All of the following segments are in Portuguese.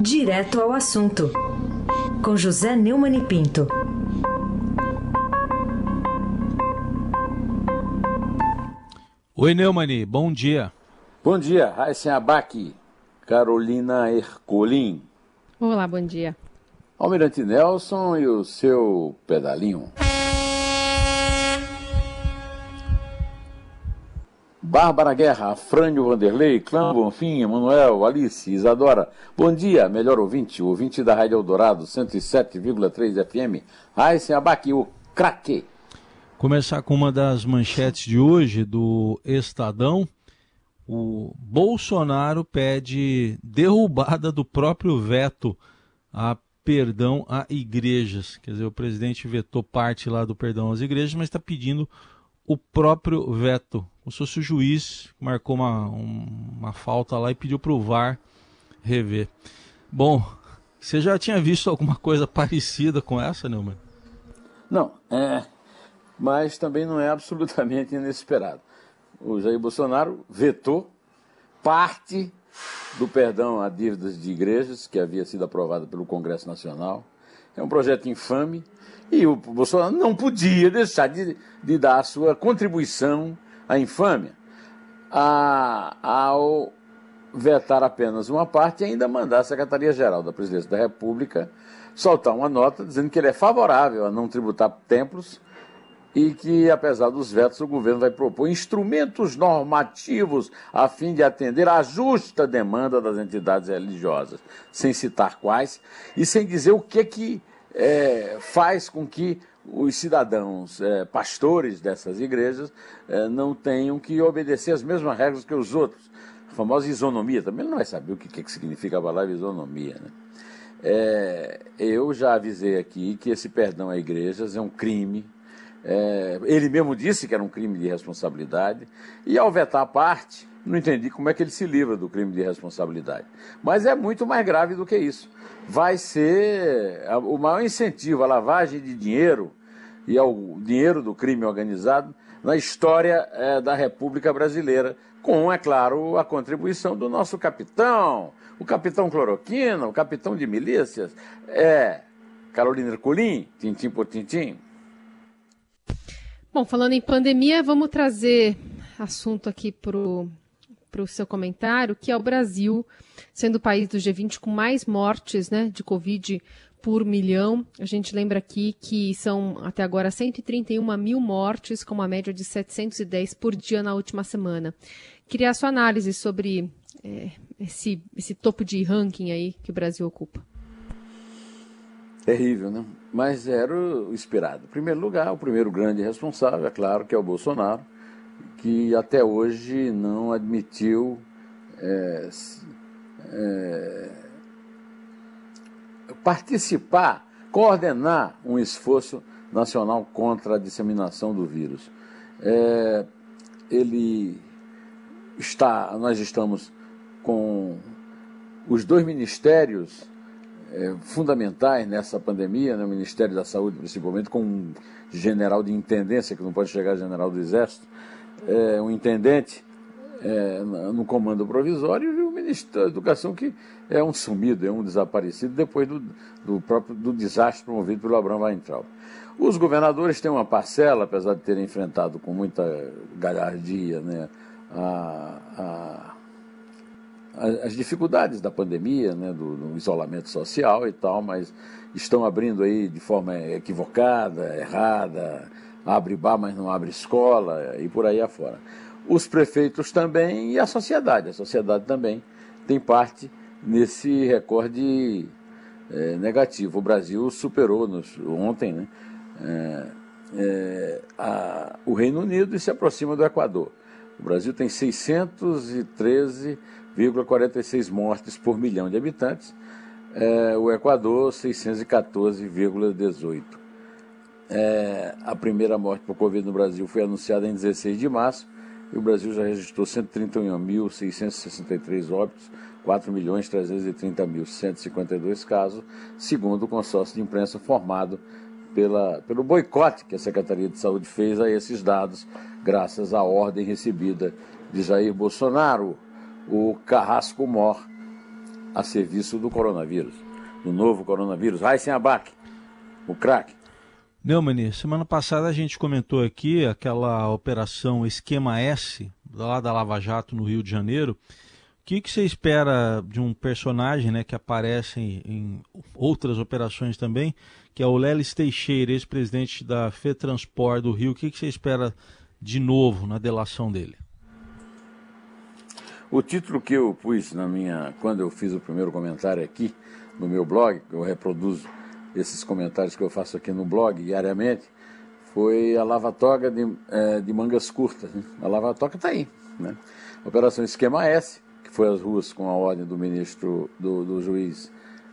Direto ao assunto, com José Neumann e Pinto. Oi, Neumani, bom dia. Bom dia, Raíssen Abac, Carolina Ercolim. Olá, bom dia. Almirante Nelson e o seu pedalinho. Bárbara Guerra, Afrânio Vanderlei, Clã Bonfim, Emanuel, Alice, Isadora. Bom dia, melhor ouvinte, ouvinte da Rádio Eldorado, 107,3 FM. Raíssen Abac, o craque. Começar com uma das manchetes de hoje do Estadão. O Bolsonaro pede derrubada do próprio veto a perdão a igrejas. Quer dizer, o presidente vetou parte lá do perdão às igrejas, mas está pedindo o próprio veto. Como se fosse o juiz marcou uma, uma falta lá e pediu para o VAR rever. Bom, você já tinha visto alguma coisa parecida com essa, Neumann? Não, é, mas também não é absolutamente inesperado. O Jair Bolsonaro vetou parte do perdão a dívidas de igrejas que havia sido aprovado pelo Congresso Nacional. É um projeto infame e o Bolsonaro não podia deixar de, de dar a sua contribuição à infâmia a, ao vetar apenas uma parte e ainda mandar a Secretaria-Geral da Presidência da República soltar uma nota dizendo que ele é favorável a não tributar templos e que, apesar dos vetos, o governo vai propor instrumentos normativos a fim de atender à justa demanda das entidades religiosas, sem citar quais e sem dizer o que que é, faz com que os cidadãos é, pastores dessas igrejas é, não tenham que obedecer as mesmas regras que os outros. A famosa isonomia, também não vai saber o que, que significa a palavra isonomia. Né? É, eu já avisei aqui que esse perdão a igrejas é um crime. É, ele mesmo disse que era um crime de responsabilidade. E ao vetar a parte, não entendi como é que ele se livra do crime de responsabilidade. Mas é muito mais grave do que isso. Vai ser o maior incentivo à lavagem de dinheiro e ao dinheiro do crime organizado na história é, da República Brasileira, com, é claro, a contribuição do nosso capitão, o capitão Cloroquina, o capitão de milícias, é Carolina Ercolim, tintim por tintim. Bom, falando em pandemia, vamos trazer assunto aqui para o para o seu comentário, que é o Brasil, sendo o país do G20 com mais mortes né, de Covid por milhão. A gente lembra aqui que são até agora 131 mil mortes, com uma média de 710 por dia na última semana. Queria a sua análise sobre é, esse, esse topo de ranking aí que o Brasil ocupa. Terrível, né? Mas era o esperado. Em primeiro lugar, o primeiro grande responsável, é claro, que é o Bolsonaro que até hoje não admitiu é, é, participar, coordenar um esforço nacional contra a disseminação do vírus. É, ele está, nós estamos com os dois ministérios é, fundamentais nessa pandemia, né, o Ministério da Saúde principalmente, com um general de intendência que não pode chegar a general do Exército, é, um intendente é, no comando provisório e o ministro da Educação que é um sumido, é um desaparecido depois do, do próprio do desastre promovido pelo Abrão Weintraub. Os governadores têm uma parcela, apesar de terem enfrentado com muita galhardia né, a, a, as dificuldades da pandemia, né, do, do, isolamento social e tal, mas estão abrindo aí de forma equivocada, errada, abre bar, mas não abre escola e por aí afora. Os prefeitos também e a sociedade. A sociedade também tem parte nesse recorde é, negativo. O Brasil superou nos, ontem né, é, é, a, o Reino Unido e se aproxima do Equador. O Brasil tem 613,46 mortes por milhão de habitantes, é, o Equador 614,18. É, a primeira morte por Covid no Brasil foi anunciada em 16 de março e o Brasil já registrou 131.663 óbitos, 4.330.152 casos, segundo o consórcio de imprensa formado pela, pelo boicote que a Secretaria de Saúde fez a esses dados, graças à ordem recebida de Jair Bolsonaro, o Carrasco Mor, a serviço do coronavírus, do novo coronavírus. Vai sem abaque, o crack. Neumann, semana passada a gente comentou aqui aquela operação Esquema S, lá da Lava Jato no Rio de Janeiro. O que, que você espera de um personagem né, que aparece em, em outras operações também, que é o Lelis Teixeira, ex-presidente da FETransport do Rio. O que, que você espera de novo na delação dele? O título que eu pus na minha, quando eu fiz o primeiro comentário aqui no meu blog, que eu reproduzo esses comentários que eu faço aqui no blog diariamente, foi a lava-toga de, é, de, mangas curtas. Né? A lava-toga está aí. Né? Operação Esquema S, que foi às ruas com a ordem do ministro, do, do juiz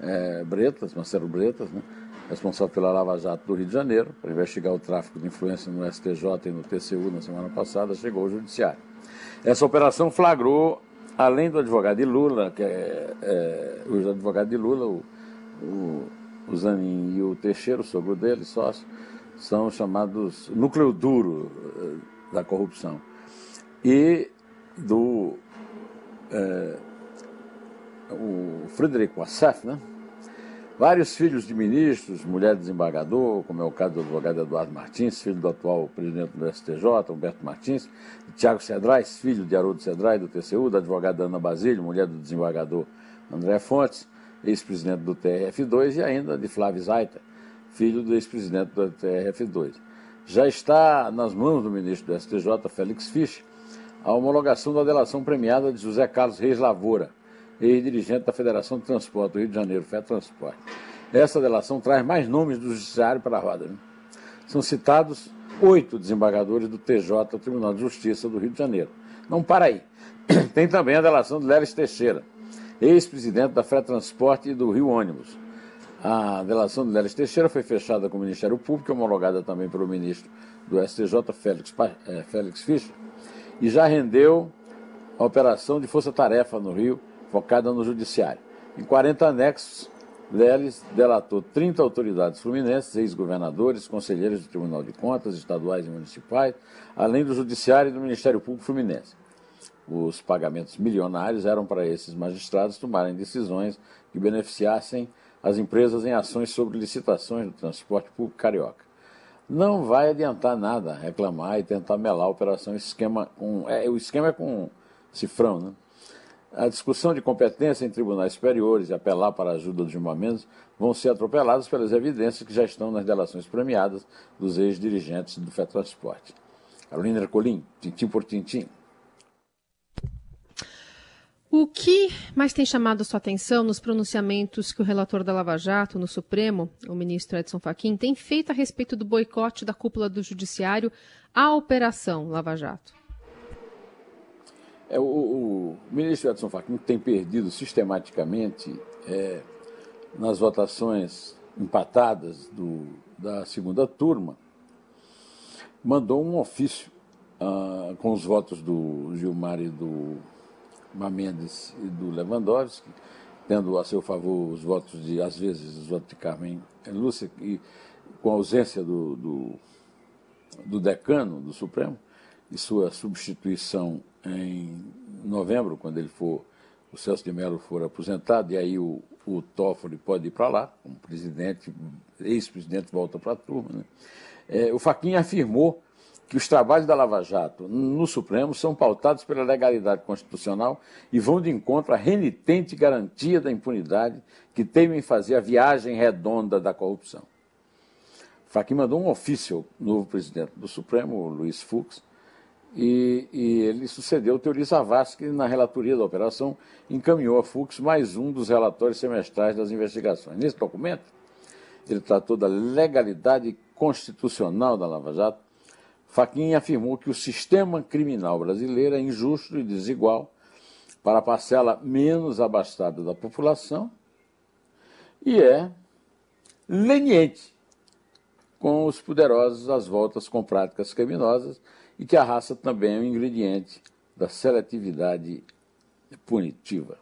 é, Bretas, Marcelo Bretas, né? responsável pela Lava Jato do Rio de Janeiro, para investigar o tráfico de influência no STJ e no TCU na semana passada, chegou ao Judiciário. Essa operação flagrou, além do advogado de Lula, que é, é o advogado de Lula, o, o, o Zanin e o Teixeira, o sogro dele, sócio, são chamados núcleo duro eh, da corrupção. E do é, o Frederico Assef, né? Vários filhos de ministros, mulher desembargador, como é o caso do advogado Eduardo Martins, filho do atual presidente do STJ, Humberto Martins, Tiago Cedrais, filho de Haroldo Cedrais, do TCU, da advogada Ana Basílio, mulher do desembargador André Fontes, ex-presidente do TRF2, e ainda de Flávio Zaita, filho do ex-presidente do TRF2. Já está nas mãos do ministro do STJ, Félix Fischer, a homologação da delação premiada de José Carlos Reis Lavoura, ex-dirigente da Federação de Transporte do Rio de Janeiro, FETransporte. Essa delação traz mais nomes do Judiciário para a roda. Né? São citados oito desembargadores do TJ, Tribunal de Justiça do Rio de Janeiro. Não para aí. Tem também a delação de Leves Teixeira, ex-presidente da FETransporte e do Rio Ônibus. A delação de Leles Teixeira foi fechada com o Ministério Público, homologada também pelo ministro do STJ, Félix, é, Félix Fischer, e já rendeu a operação de força-tarefa no Rio, focada no Judiciário. Em 40 anexos, Leles delatou 30 autoridades fluminenses, ex-governadores, conselheiros do Tribunal de Contas, estaduais e municipais, além do Judiciário e do Ministério Público Fluminense. Os pagamentos milionários eram para esses magistrados tomarem decisões que beneficiassem as empresas em ações sobre licitações do transporte público carioca. Não vai adiantar nada reclamar e tentar melar a operação esquema com. É, o esquema é com cifrão, né? A discussão de competência em tribunais superiores e apelar para a ajuda dos julgamentos vão ser atropelados pelas evidências que já estão nas delações premiadas dos ex-dirigentes do FETransporte. Carolina Ercolim, tintim por tintim. O que mais tem chamado a sua atenção nos pronunciamentos que o relator da Lava Jato no Supremo, o ministro Edson Fachin, tem feito a respeito do boicote da cúpula do Judiciário à Operação Lava Jato? É, o, o, ministro Edson Fachin tem perdido sistematicamente é, nas votações empatadas do, da segunda turma, mandou um ofício ah, com os votos do Gilmar e do Mendes e do Lewandowski, tendo a seu favor os votos de, às vezes, os votos de Carmen Lúcia, e com a ausência do, do, do decano do Supremo, e sua substituição em novembro, quando ele for, o Celso de Mello for aposentado, e aí o, o Toffoli pode ir para lá, como presidente, ex-presidente volta para a turma. Né? É, o Faquinha afirmou que os trabalhos da Lava Jato no Supremo são pautados pela legalidade constitucional e vão de encontro à renitente garantia da impunidade que temem fazer a viagem redonda da corrupção. Faquinha mandou um ofício ao novo presidente do Supremo, Luiz Fux, e, e, ele sucedeu o Teori Savassi, que na relatoria da operação encaminhou a Fux mais um dos relatórios semestrais das investigações. Nesse documento, ele tratou da legalidade constitucional da Lava Jato. Faquinha afirmou que o sistema criminal brasileiro é injusto e desigual para a parcela menos abastada da população e é leniente com os poderosos às voltas com práticas criminosas e que a raça também é um ingrediente da seletividade punitiva.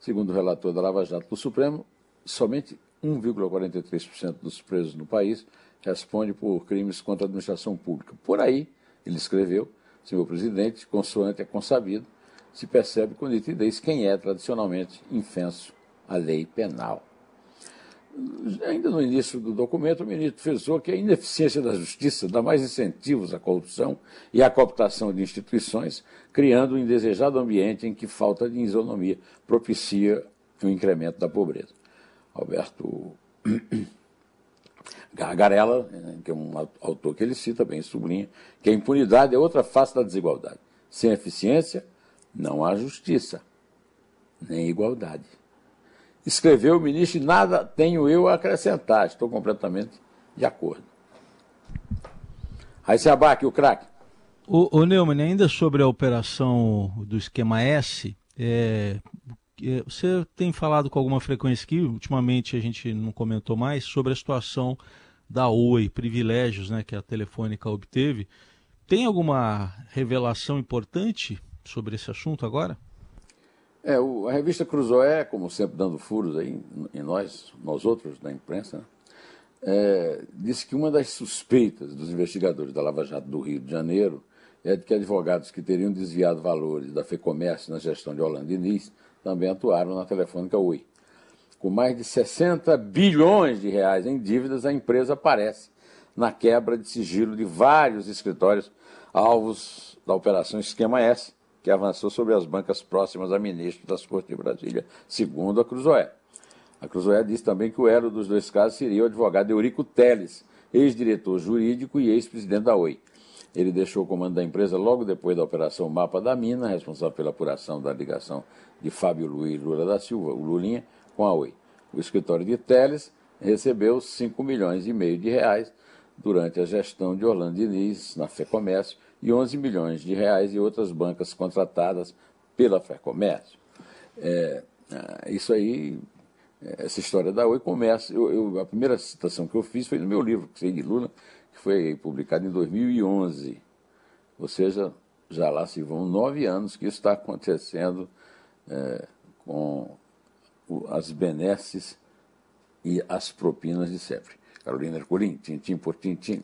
Segundo o relator da Lava Jato do Supremo, somente 1,43% dos presos no país responde por crimes contra a administração pública. Por aí, ele escreveu, senhor presidente, consoante é consabido, se percebe com nitidez quem é tradicionalmente infenso à lei penal. Ainda no início do documento, o ministro frisou que a ineficiência da justiça dá mais incentivos à corrupção e à cooptação de instituições, criando um indesejado ambiente em que falta de isonomia propicia o incremento da pobreza. Alberto Gargarella, que é um autor que ele cita, bem sublinha, que a impunidade é outra face da desigualdade. Sem eficiência, não há justiça, nem igualdade. Escreveu o ministro, e nada tenho eu a acrescentar, estou completamente de acordo. Aí se abaque o craque. O, o Neumann, ainda sobre a operação do esquema S, é, você tem falado com alguma frequência aqui, ultimamente a gente não comentou mais, sobre a situação da Oi, privilégios né, que a Telefônica obteve. Tem alguma revelação importante sobre esse assunto agora? É, o, a revista Cruzoé, como sempre dando furos aí em nós, nós outros da imprensa, né, é, disse que uma das suspeitas dos investigadores da Lava Jato do Rio de Janeiro é de que advogados que teriam desviado valores da FEComércio na gestão de Holanda Diniz também atuaram na Telefônica Oi. Com mais de 60 bilhões de reais em dívidas, a empresa aparece na quebra de sigilo de vários escritórios alvos da Operação Esquema S, que avançou sobre as bancas próximas a ministro das Cortes de Brasília, segundo a Cruzoé. A Cruzoé disse também que o elo dos dois casos seria o advogado Eurico Teles, ex-diretor jurídico e ex-presidente da Oi. Ele deixou o comando da empresa logo depois da Operação Mapa da Mina, responsável pela apuração da ligação de Fábio Luiz Lula da Silva, o Lulinha, com a Oi. O escritório de Teles recebeu 5 milhões e meio de reais durante a gestão de Orlando Diniz na FEComércio e 11 milhões de reais e outras bancas contratadas pela FEComércio. É, é, isso aí, essa história da Oi começa. Eu, eu, a primeira citação que eu fiz foi no meu livro, que sei de Lula, que foi publicado em 2011. Ou seja, já lá se vão nove anos que isso está acontecendo é, com as benesses e as propinas de sempre. Carolina Ercolim, tintim por tintim.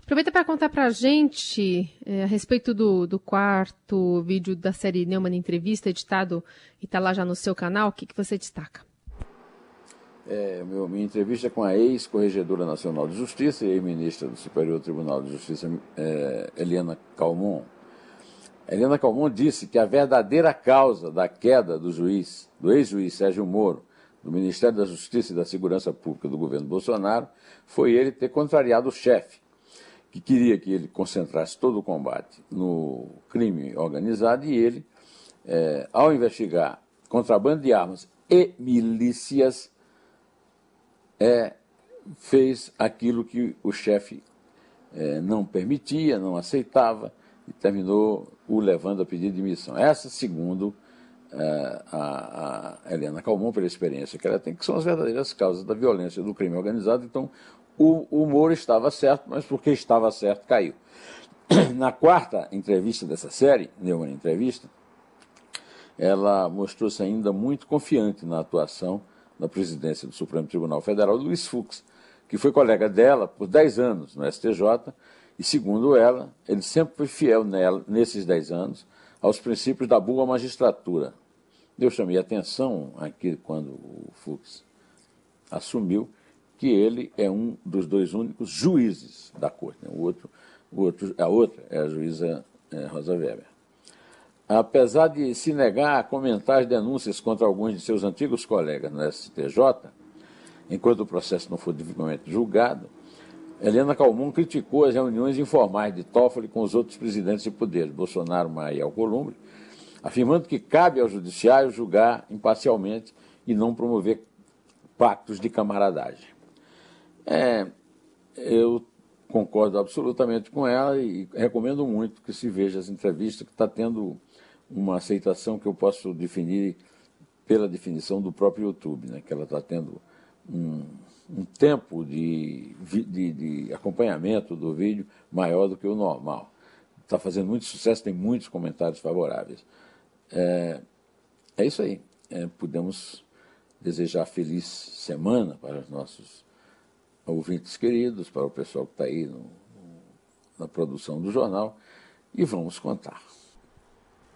Aproveita para contar para a gente é, a respeito do, do, quarto vídeo da série Neumann Entrevista, editado e está lá já no seu canal. O que, que você destaca? É, meu, minha entrevista com a ex-corregedora nacional de justiça e ex-ministra do Superior Tribunal de Justiça, é, Eliana Calmon. Eliana Calmon disse que a verdadeira causa da queda do juiz, do ex-juiz Sérgio Moro, do Ministério da Justiça e da Segurança Pública do governo Bolsonaro, foi ele ter contrariado o chefe que queria que ele concentrasse todo o combate no crime organizado e ele, é, ao investigar contrabando de armas e milícias, é, fez aquilo que o chefe é, não permitia, não aceitava e terminou o levando a pedido de missão. Essa, segundo é, a, a, Helena Calmon, pela experiência que ela tem, que são as verdadeiras causas da violência do crime organizado. Então, o, o Moro estava certo, mas porque estava certo, caiu. Na quarta entrevista dessa série, Neumann Entrevista, ela mostrou-se ainda muito confiante na atuação da presidência do Supremo Tribunal Federal, Luiz Fux, que foi colega dela por 10 anos no STJ, e segundo ela, ele sempre foi fiel nela, nesses 10 anos, aos princípios da boa magistratura. Eu chamei atenção aqui quando o Fux assumiu que ele é um dos dois únicos juízes da corte. Né? O outro, o outro, a outra é a juíza é, Rosa Weber. Apesar de se negar a comentar as denúncias contra alguns de seus antigos colegas no STJ, enquanto o processo não for devidamente julgado, Helena Calmon criticou as reuniões informais de Toffoli com os outros presidentes de poderes, Bolsonaro, Maia e Alcolumbre, afirmando que cabe ao judiciário julgar imparcialmente e não promover pactos de camaradagem. É, eu concordo absolutamente com ela e recomendo muito que se veja as entrevistas, que está tendo uma aceitação que eu posso definir pela definição do próprio YouTube, né? que ela está tendo um, um tempo de, de, de, acompanhamento do vídeo maior do que o normal. Está fazendo muito sucesso, tem muitos comentários favoráveis. É, é isso aí. É, podemos desejar feliz semana para os nossos ouvintes queridos, para o pessoal que está aí no, no, na produção do jornal, e vamos contar.